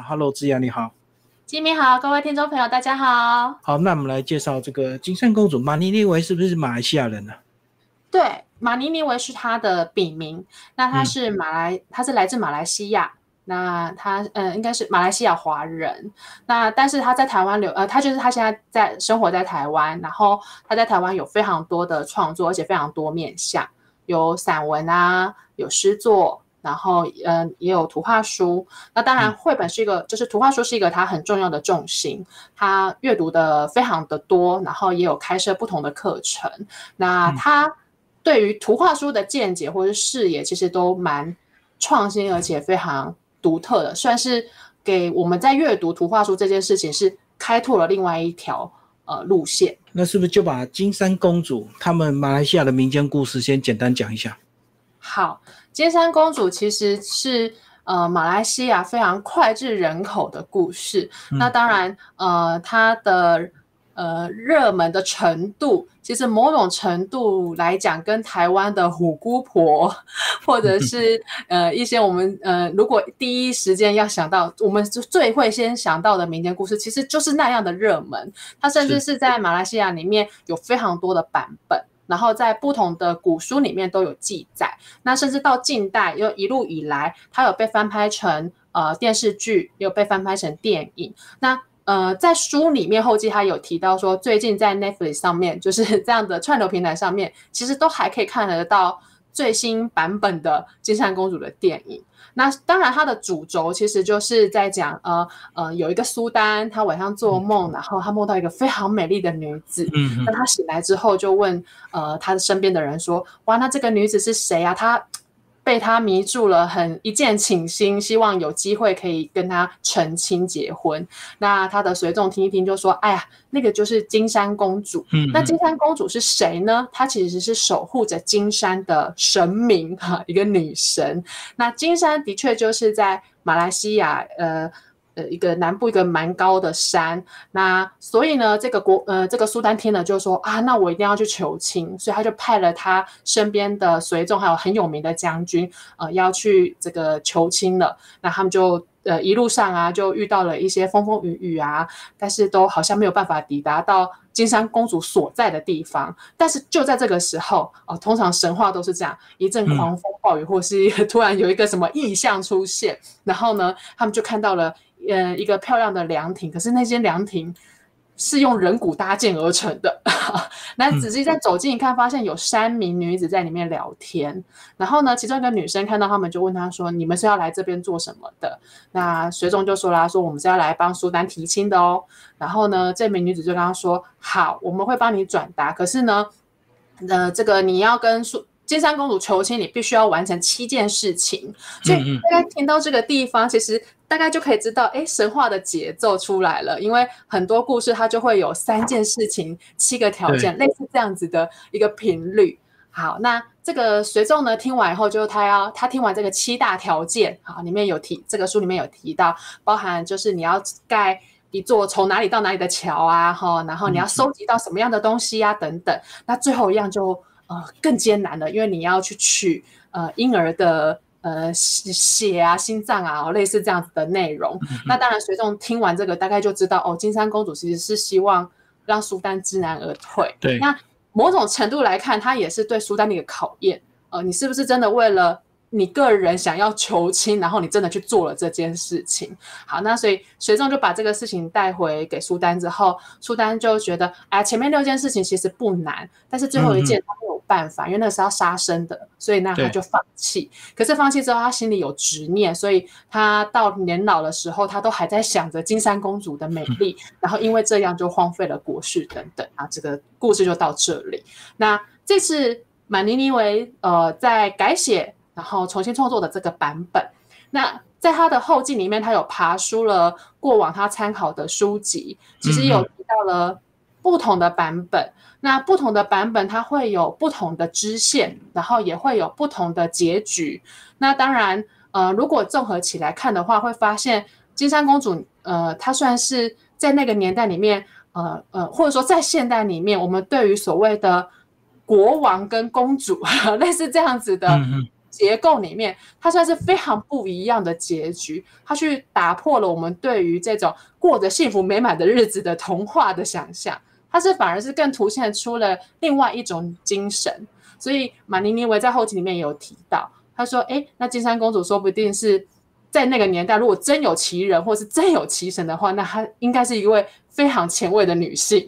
Hello，志阳你好，金米好，各位听众朋友大家好。好，那我们来介绍这个金圣公主马尼尼维是不是马来西亚人呢？对，马尼尼维是她的笔名，那她是马来，她是来自马来西亚，那她嗯应该是马来西亚华人，那但是她在台湾留，呃，她就是她现在在生活在台湾，然后她在台湾有非常多的创作，而且非常多面向，有散文啊，有诗作。然后，嗯，也有图画书。那当然，绘本是一个，就是图画书是一个它很重要的重心。它阅读的非常的多，然后也有开设不同的课程。那他对于图画书的见解或者视野，其实都蛮创新，而且非常独特的，算是给我们在阅读图画书这件事情是开拓了另外一条呃路线。那是不是就把金山公主他们马来西亚的民间故事先简单讲一下？好。金山公主其实是呃马来西亚非常脍炙人口的故事。那当然，呃，它的呃热门的程度，其实某种程度来讲，跟台湾的虎姑婆，或者是呃一些我们呃如果第一时间要想到，我们最会先想到的民间故事，其实就是那样的热门。它甚至是在马来西亚里面有非常多的版本。然后在不同的古书里面都有记载，那甚至到近代又一路以来，它有被翻拍成呃电视剧，也有被翻拍成电影。那呃在书里面后记他有提到说，最近在 Netflix 上面，就是这样的串流平台上面，其实都还可以看得到最新版本的金山公主的电影。那当然，它的主轴其实就是在讲，呃呃，有一个苏丹，他晚上做梦，然后他梦到一个非常美丽的女子。嗯，那他醒来之后就问，呃，他的身边的人说，哇，那这个女子是谁啊？他。被他迷住了，很一见倾心，希望有机会可以跟他成亲结婚。那他的随从听一听就说：“哎呀，那个就是金山公主。嗯那金山公主是谁呢？她其实是守护着金山的神明哈，一个女神。那金山的确就是在马来西亚，呃。”呃，一个南部一个蛮高的山，那所以呢，这个国呃，这个苏丹听了就说啊，那我一定要去求亲，所以他就派了他身边的随从，还有很有名的将军，呃，要去这个求亲了。那他们就呃一路上啊，就遇到了一些风风雨雨啊，但是都好像没有办法抵达到金山公主所在的地方。但是就在这个时候，哦，通常神话都是这样，一阵狂风暴雨，或是 突然有一个什么异象出现，然后呢，他们就看到了。呃，一个漂亮的凉亭，可是那间凉亭是用人骨搭建而成的。那仔细再走近一看，发现有三名女子在里面聊天。然后呢，其中一个女生看到他们，就问他说：“你们是要来这边做什么的？”那随从就说啦：“说我们是要来帮苏丹提亲的哦。”然后呢，这名女子就跟他说：“好，我们会帮你转达。可是呢，呃，这个你要跟苏。”金山公主求亲，你必须要完成七件事情。所以大家听到这个地方，其实大概就可以知道，哎，神话的节奏出来了。因为很多故事它就会有三件事情、七个条件，类似这样子的一个频率。好，那这个随众呢，听完以后，就他要他听完这个七大条件，好，里面有提这个书里面有提到，包含就是你要盖一座从哪里到哪里的桥啊，哈，然后你要收集到什么样的东西啊，等等。那最后一样就。呃，更艰难了，因为你要去取呃婴儿的呃血啊、心脏啊，类似这样子的内容。那当然，随众听完这个，大概就知道哦，金山公主其实是希望让苏丹知难而退。对，那某种程度来看，它也是对苏丹的一个考验。呃，你是不是真的为了？你个人想要求亲，然后你真的去做了这件事情。好，那所以随众就把这个事情带回给苏丹之后，苏丹就觉得，哎，前面六件事情其实不难，但是最后一件他没有办法，因为那是要杀生的，所以那他就放弃。可是放弃之后，他心里有执念，所以他到年老的时候，他都还在想着金山公主的美丽，然后因为这样就荒废了国事等等啊。这个故事就到这里。那这次马尼尼维呃在改写。然后重新创作的这个版本，那在他的后记里面，他有爬书了过往他参考的书籍，其实有提到了不同的版本。那不同的版本，它会有不同的支线，然后也会有不同的结局。那当然，呃，如果综合起来看的话，会发现金山公主，呃，她算是在那个年代里面，呃呃，或者说在现代里面，我们对于所谓的国王跟公主 类似这样子的。结构里面，它算是非常不一样的结局。它去打破了我们对于这种过着幸福美满的日子的童话的想象，它是反而是更凸显出了另外一种精神。所以马尼尼维在后期里面也有提到，他说：“哎，那金山公主说不定是在那个年代，如果真有其人或是真有其神的话，那她应该是一位非常前卫的女性。”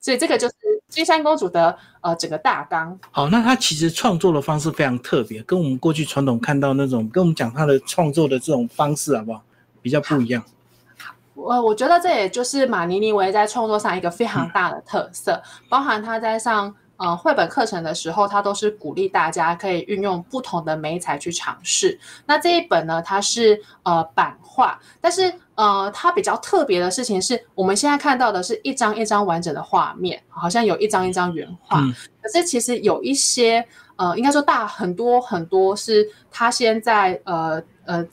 所以这个就是金山公主的呃整个大纲。好，那她其实创作的方式非常特别，跟我们过去传统看到那种，跟我们讲她的创作的这种方式好不好？比较不一样。我我觉得这也就是马尼尼维在创作上一个非常大的特色，包含他在上。呃，绘本课程的时候，他都是鼓励大家可以运用不同的媒材去尝试。那这一本呢，它是呃版画，但是呃，它比较特别的事情是，我们现在看到的是一张一张完整的画面，好像有一张一张原画。可是其实有一些呃，应该说大很多很多是它先在呃呃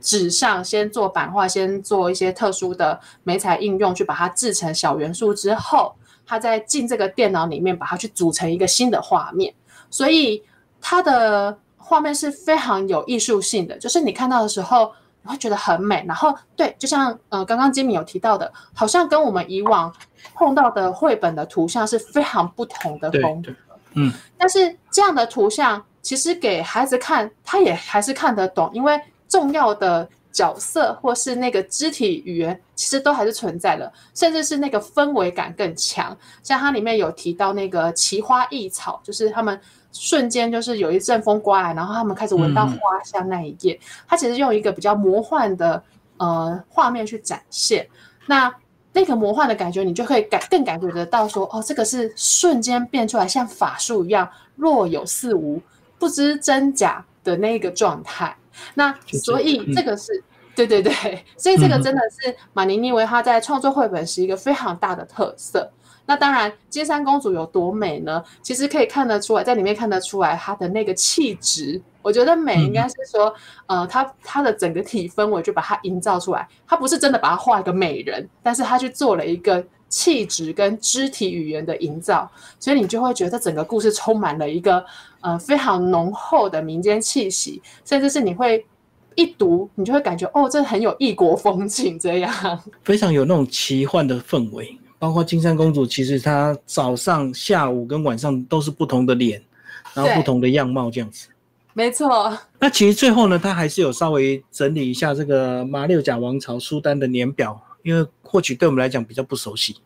纸上先做版画，先做一些特殊的媒材应用，去把它制成小元素之后。它在进这个电脑里面，把它去组成一个新的画面，所以它的画面是非常有艺术性的。就是你看到的时候，你会觉得很美。然后，对，就像呃刚刚金米有提到的，好像跟我们以往碰到的绘本的图像是非常不同的风格。嗯，但是这样的图像其实给孩子看，他也还是看得懂，因为重要的。角色或是那个肢体语言，其实都还是存在的，甚至是那个氛围感更强。像它里面有提到那个奇花异草，就是他们瞬间就是有一阵风刮来，然后他们开始闻到花香那一页，它其实用一个比较魔幻的呃画面去展现。那那个魔幻的感觉，你就可以感更感觉得到说，哦，这个是瞬间变出来，像法术一样若有似无，不知真假的那个状态。那所以这个是。对对对，所以这个真的是马尼尼维他在创作绘本是一个非常大的特色。那当然，金山公主有多美呢？其实可以看得出来，在里面看得出来她的那个气质。我觉得美应该是说，呃，她她的整个体氛围就把它营造出来。她不是真的把她画一个美人，但是她去做了一个气质跟肢体语言的营造，所以你就会觉得整个故事充满了一个呃非常浓厚的民间气息，甚至是你会。一读，你就会感觉哦，这很有异国风情，这样 非常有那种奇幻的氛围。包括金山公主，其实她早上、下午跟晚上都是不同的脸，然后不同的样貌这样子。没错。那其实最后呢，她还是有稍微整理一下这个马六甲王朝苏丹的年表，因为或许对我们来讲比较不熟悉。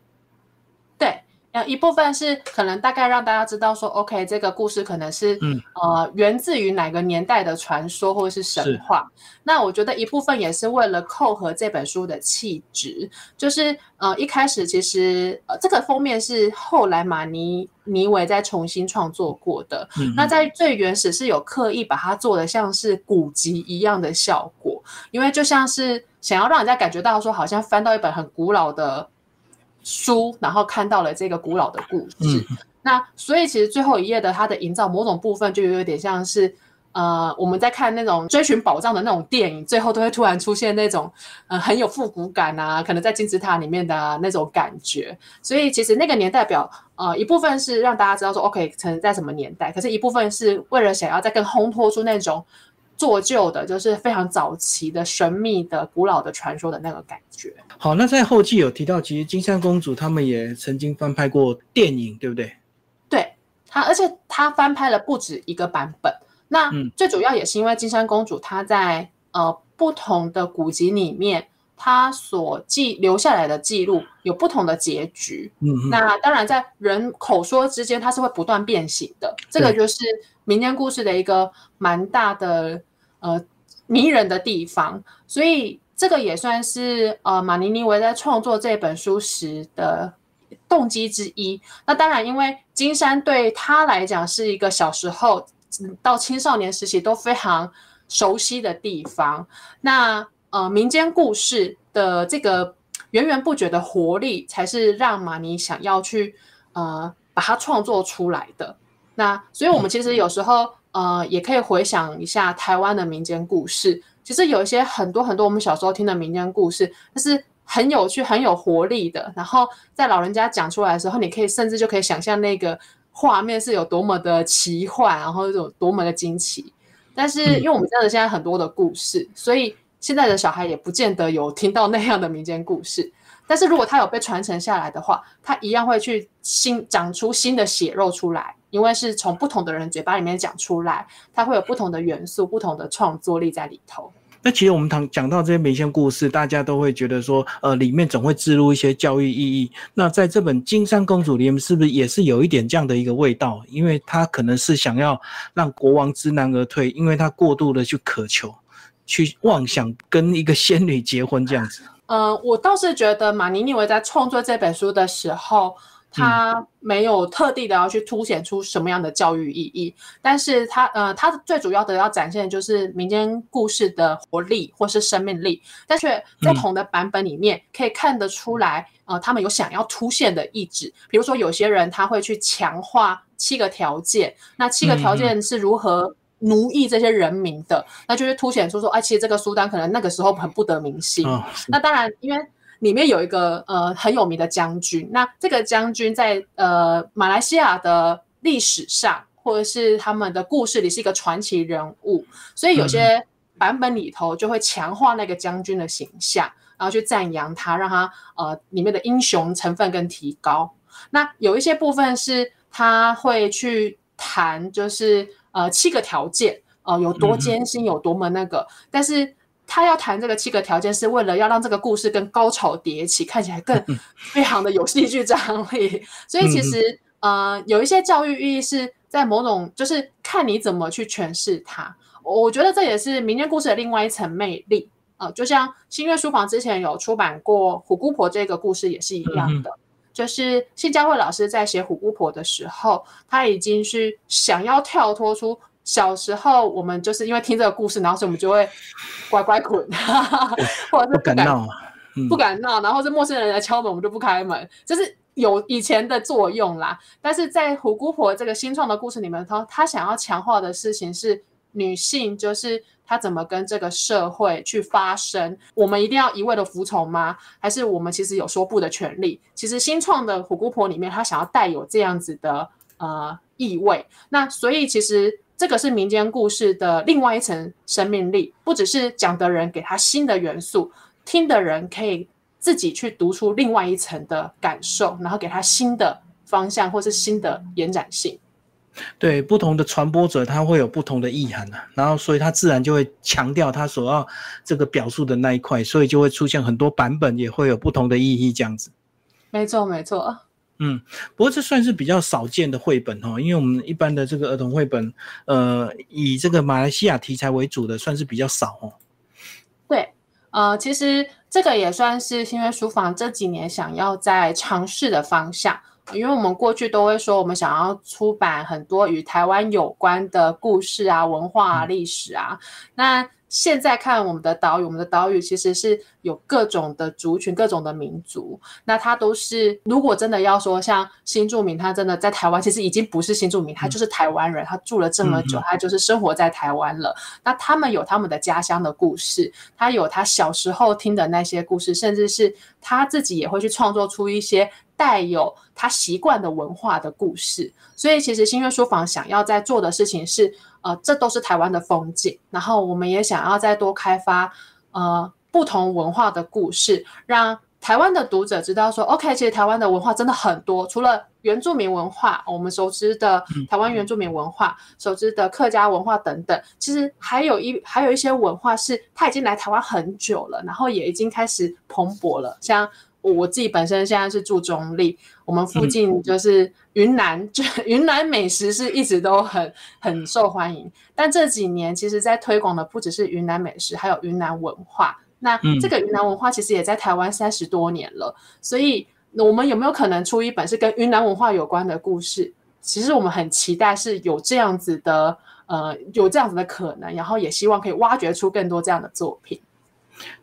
呃，一部分是可能大概让大家知道说，OK，这个故事可能是，嗯，呃，源自于哪个年代的传说或者是神话。那我觉得一部分也是为了扣合这本书的气质，就是呃，一开始其实呃，这个封面是后来马尼尼维在重新创作过的。那在最原始是有刻意把它做的像是古籍一样的效果，因为就像是想要让人家感觉到说，好像翻到一本很古老的。书，然后看到了这个古老的故事。那所以其实最后一页的它的营造，某种部分就有点像是，呃，我们在看那种追寻宝藏的那种电影，最后都会突然出现那种，呃，很有复古感啊，可能在金字塔里面的那种感觉。所以其实那个年代表，呃，一部分是让大家知道说，OK，可能在什么年代，可是一部分是为了想要再更烘托出那种。做旧的，就是非常早期的神秘的、古老的传说的那个感觉。好，那在后记有提到，其实金山公主他们也曾经翻拍过电影，对不对？对，他而且他翻拍了不止一个版本。那最主要也是因为金山公主她在呃不同的古籍里面，她所记留下来的记录有不同的结局。嗯，那当然在人口说之间，它是会不断变形的。这个就是民间故事的一个蛮大的。呃，迷人的地方，所以这个也算是呃马尼尼维在创作这本书时的动机之一。那当然，因为金山对他来讲是一个小时候到青少年时期都非常熟悉的地方。那呃，民间故事的这个源源不绝的活力，才是让马尼想要去呃把它创作出来的。那所以我们其实有时候。呃，也可以回想一下台湾的民间故事。其实有一些很多很多我们小时候听的民间故事，它是很有趣、很有活力的。然后在老人家讲出来的时候，你可以甚至就可以想象那个画面是有多么的奇幻，然后有多么的惊奇。但是因为我们真的现在很多的故事，所以现在的小孩也不见得有听到那样的民间故事。但是如果他有被传承下来的话，他一样会去新长出新的血肉出来，因为是从不同的人嘴巴里面讲出来，它会有不同的元素、不同的创作力在里头。那其实我们谈讲到这些民间故事，大家都会觉得说，呃，里面总会植入一些教育意义。那在这本《金山公主》里面，是不是也是有一点这样的一个味道？因为他可能是想要让国王知难而退，因为他过度的去渴求、去妄想跟一个仙女结婚这样子。嗯，我倒是觉得马尼尼维在创作这本书的时候。他没有特地的要去凸显出什么样的教育意义，但是他呃，他最主要的要展现的就是民间故事的活力或是生命力，但是不同的版本里面可以看得出来，呃，他们有想要凸显的意志。比如说，有些人他会去强化七个条件，那七个条件是如何奴役这些人民的，那就是凸显出说，哎，其实这个苏丹可能那个时候很不得民心。那当然，因为。里面有一个呃很有名的将军，那这个将军在呃马来西亚的历史上或者是他们的故事里是一个传奇人物，所以有些版本里头就会强化那个将军的形象，然后去赞扬他，让他呃里面的英雄成分更提高。那有一些部分是他会去谈，就是呃七个条件呃有多艰辛，有多么那个，但是。他要谈这个七个条件，是为了要让这个故事跟高潮迭起，看起来更 非常的有戏剧张力。所以其实呃，有一些教育意义是在某种，就是看你怎么去诠释它。我觉得这也是民间故事的另外一层魅力啊。就像新月书房之前有出版过《虎姑婆》这个故事，也是一样的。就是谢佳慧老师在写《虎姑婆》的时候，他已经是想要跳脱出。小时候，我们就是因为听这个故事，然后所以我们就会乖乖滚，或者是不敢闹，不敢闹，然后是陌生人来敲门，我们就不开门，就是有以前的作用啦。但是在虎姑婆这个新创的故事里面，她她想要强化的事情是女性，就是她怎么跟这个社会去发声。我们一定要一味的服从吗？还是我们其实有说不的权利？其实新创的虎姑婆里面，她想要带有这样子的呃意味。那所以其实。这个是民间故事的另外一层生命力，不只是讲的人给他新的元素，听的人可以自己去读出另外一层的感受，然后给他新的方向或是新的延展性。对，不同的传播者他会有不同的意涵啊，然后所以他自然就会强调他所要这个表述的那一块，所以就会出现很多版本，也会有不同的意义这样子。没错，没错。嗯，不过这算是比较少见的绘本哦，因为我们一般的这个儿童绘本，呃，以这个马来西亚题材为主的，算是比较少哦。对，呃，其实这个也算是新月书房这几年想要在尝试的方向，因为我们过去都会说，我们想要出版很多与台湾有关的故事啊、文化啊、历史啊，那。现在看我们的岛屿，我们的岛屿其实是有各种的族群、各种的民族。那它都是，如果真的要说像新住民，他真的在台湾，其实已经不是新住民，他就是台湾人，他住了这么久，他就是生活在台湾了。那他们有他们的家乡的故事，他有他小时候听的那些故事，甚至是他自己也会去创作出一些带有他习惯的文化的故事。所以，其实新月书房想要在做的事情是。呃，这都是台湾的风景，然后我们也想要再多开发呃不同文化的故事，让台湾的读者知道说，OK，其实台湾的文化真的很多，除了原住民文化，我们熟知的台湾原住民文化、熟知的客家文化等等，其实还有一还有一些文化是它已经来台湾很久了，然后也已经开始蓬勃了，像。我自己本身现在是住中立，我们附近就是云南，就云南美食是一直都很很受欢迎。但这几年其实，在推广的不只是云南美食，还有云南文化。那这个云南文化其实也在台湾三十多年了，所以我们有没有可能出一本是跟云南文化有关的故事？其实我们很期待是有这样子的，呃，有这样子的可能，然后也希望可以挖掘出更多这样的作品。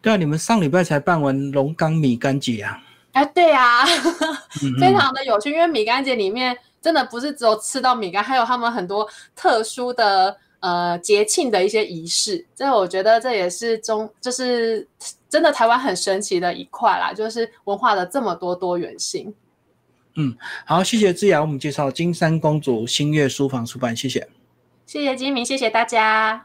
对啊，你们上礼拜才办完龙岗米干节啊！哎，对啊，非常的有趣，因为米干节里面真的不是只有吃到米干，还有他们很多特殊的呃节庆的一些仪式。这我觉得这也是中，就是真的台湾很神奇的一块啦，就是文化的这么多多元性。嗯，好，谢谢志雅，我们介绍金山公主新月书房出版，谢谢，谢谢金明，谢谢大家。